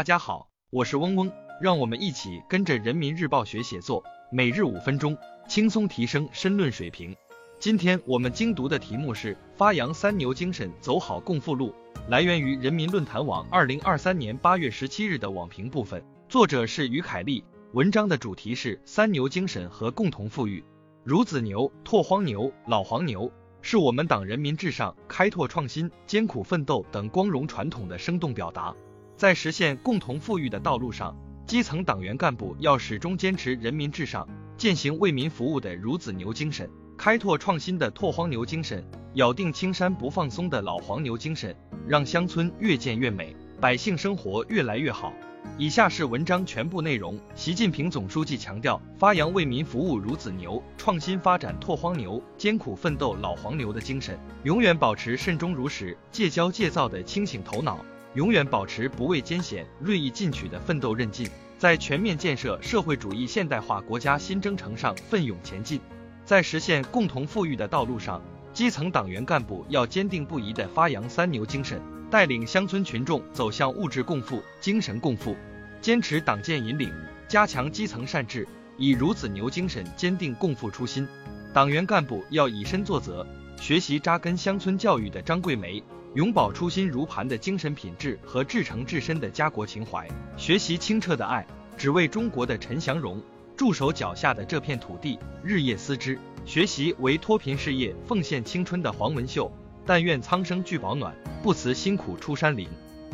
大家好，我是嗡嗡，让我们一起跟着人民日报学写作，每日五分钟，轻松提升申论水平。今天我们精读的题目是发扬三牛精神，走好共富路，来源于人民论坛网二零二三年八月十七日的网评部分，作者是于凯丽。文章的主题是三牛精神和共同富裕。孺子牛、拓荒牛、老黄牛，是我们党人民至上、开拓创新、艰苦奋斗等光荣传统的生动表达。在实现共同富裕的道路上，基层党员干部要始终坚持人民至上、践行为民服务的孺子牛精神，开拓创新的拓荒牛精神，咬定青山不放松的老黄牛精神，让乡村越建越美，百姓生活越来越好。以下是文章全部内容。习近平总书记强调，发扬为民服务孺子牛、创新发展拓荒牛、艰苦奋斗老黄牛的精神，永远保持慎终如始、戒骄戒躁的清醒头脑。永远保持不畏艰险、锐意进取的奋斗韧劲，在全面建设社会主义现代化国家新征程上奋勇前进。在实现共同富裕的道路上，基层党员干部要坚定不移地发扬三牛精神，带领乡村群众走向物质共富、精神共富。坚持党建引领，加强基层善治，以孺子牛精神坚定共富初心。党员干部要以身作则，学习扎根乡村教育的张桂梅。永葆初心如磐的精神品质和至诚至深的家国情怀，学习清澈的爱，只为中国的陈祥荣，驻守脚下的这片土地，日夜思之；学习为脱贫事业奉献青春的黄文秀，但愿苍生俱保暖，不辞辛苦出山林。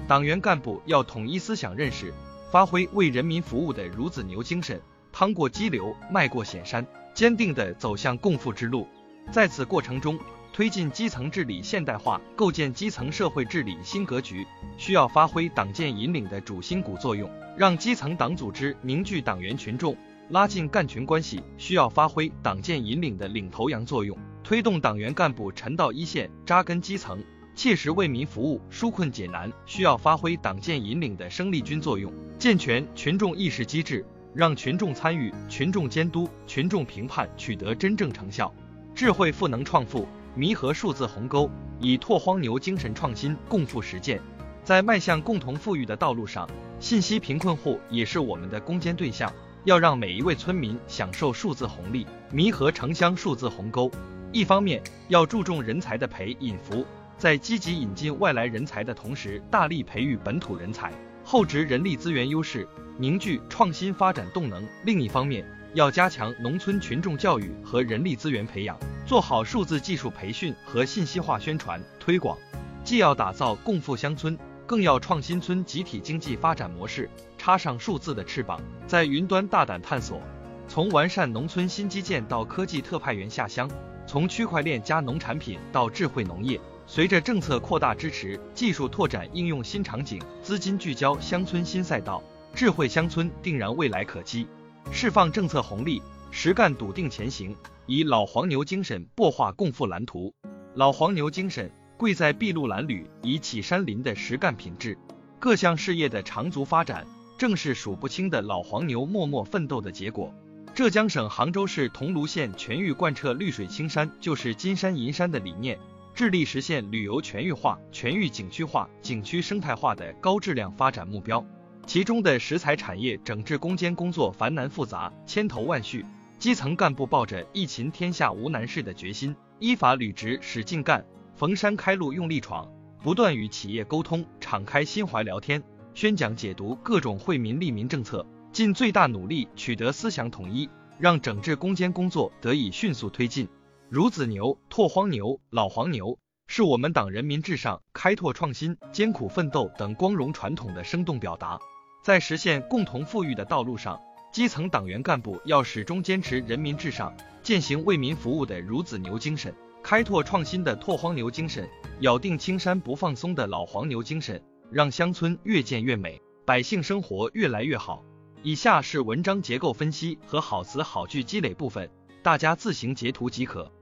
党员干部要统一思想认识，发挥为人民服务的孺子牛精神，趟过激流，迈过险山，坚定地走向共富之路。在此过程中，推进基层治理现代化，构建基层社会治理新格局，需要发挥党建引领的主心骨作用，让基层党组织凝聚党员群众，拉近干群关系；需要发挥党建引领的领头羊作用，推动党员干部沉到一线，扎根基层，切实为民服务，纾困解难；需要发挥党建引领的生力军作用，健全群众意识机制，让群众参与、群众监督、群众评判取得真正成效。智慧赋能创富。弥合数字鸿沟，以拓荒牛精神创新共富实践，在迈向共同富裕的道路上，信息贫困户也是我们的攻坚对象。要让每一位村民享受数字红利，弥合城乡数字鸿沟。一方面要注重人才的培引服，在积极引进外来人才的同时，大力培育本土人才，厚植人力资源优势，凝聚创新发展动能。另一方面，要加强农村群众教育和人力资源培养，做好数字技术培训和信息化宣传推广。既要打造共富乡村，更要创新村集体经济发展模式，插上数字的翅膀，在云端大胆探索。从完善农村新基建到科技特派员下乡，从区块链加农产品到智慧农业，随着政策扩大支持，技术拓展应用新场景，资金聚焦乡村新赛道，智慧乡村定然未来可期。释放政策红利，实干笃定前行，以老黄牛精神擘画共富蓝图。老黄牛精神贵在筚路蓝缕、以启山林的实干品质。各项事业的长足发展，正是数不清的老黄牛默默奋斗的结果。浙江省杭州市桐庐县全域贯彻绿水青山就是金山银山的理念，致力实现旅游全域化、全域景区化、景区生态化的高质量发展目标。其中的食材产业整治攻坚工作繁难复杂，千头万绪。基层干部抱着一勤天下无难事的决心，依法履职使劲干，逢山开路用力闯，不断与企业沟通，敞开心怀聊天，宣讲解读各种惠民利民政策，尽最大努力取得思想统一，让整治攻坚工作得以迅速推进。孺子牛、拓荒牛、老黄牛。是我们党人民至上、开拓创新、艰苦奋斗等光荣传统的生动表达。在实现共同富裕的道路上，基层党员干部要始终坚持人民至上、践行为民服务的孺子牛精神，开拓创新的拓荒牛精神，咬定青山不放松的老黄牛精神，让乡村越建越美，百姓生活越来越好。以下是文章结构分析和好词好句积累部分，大家自行截图即可。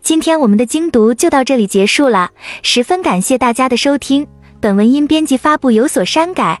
今天我们的精读就到这里结束了，十分感谢大家的收听。本文因编辑发布有所删改。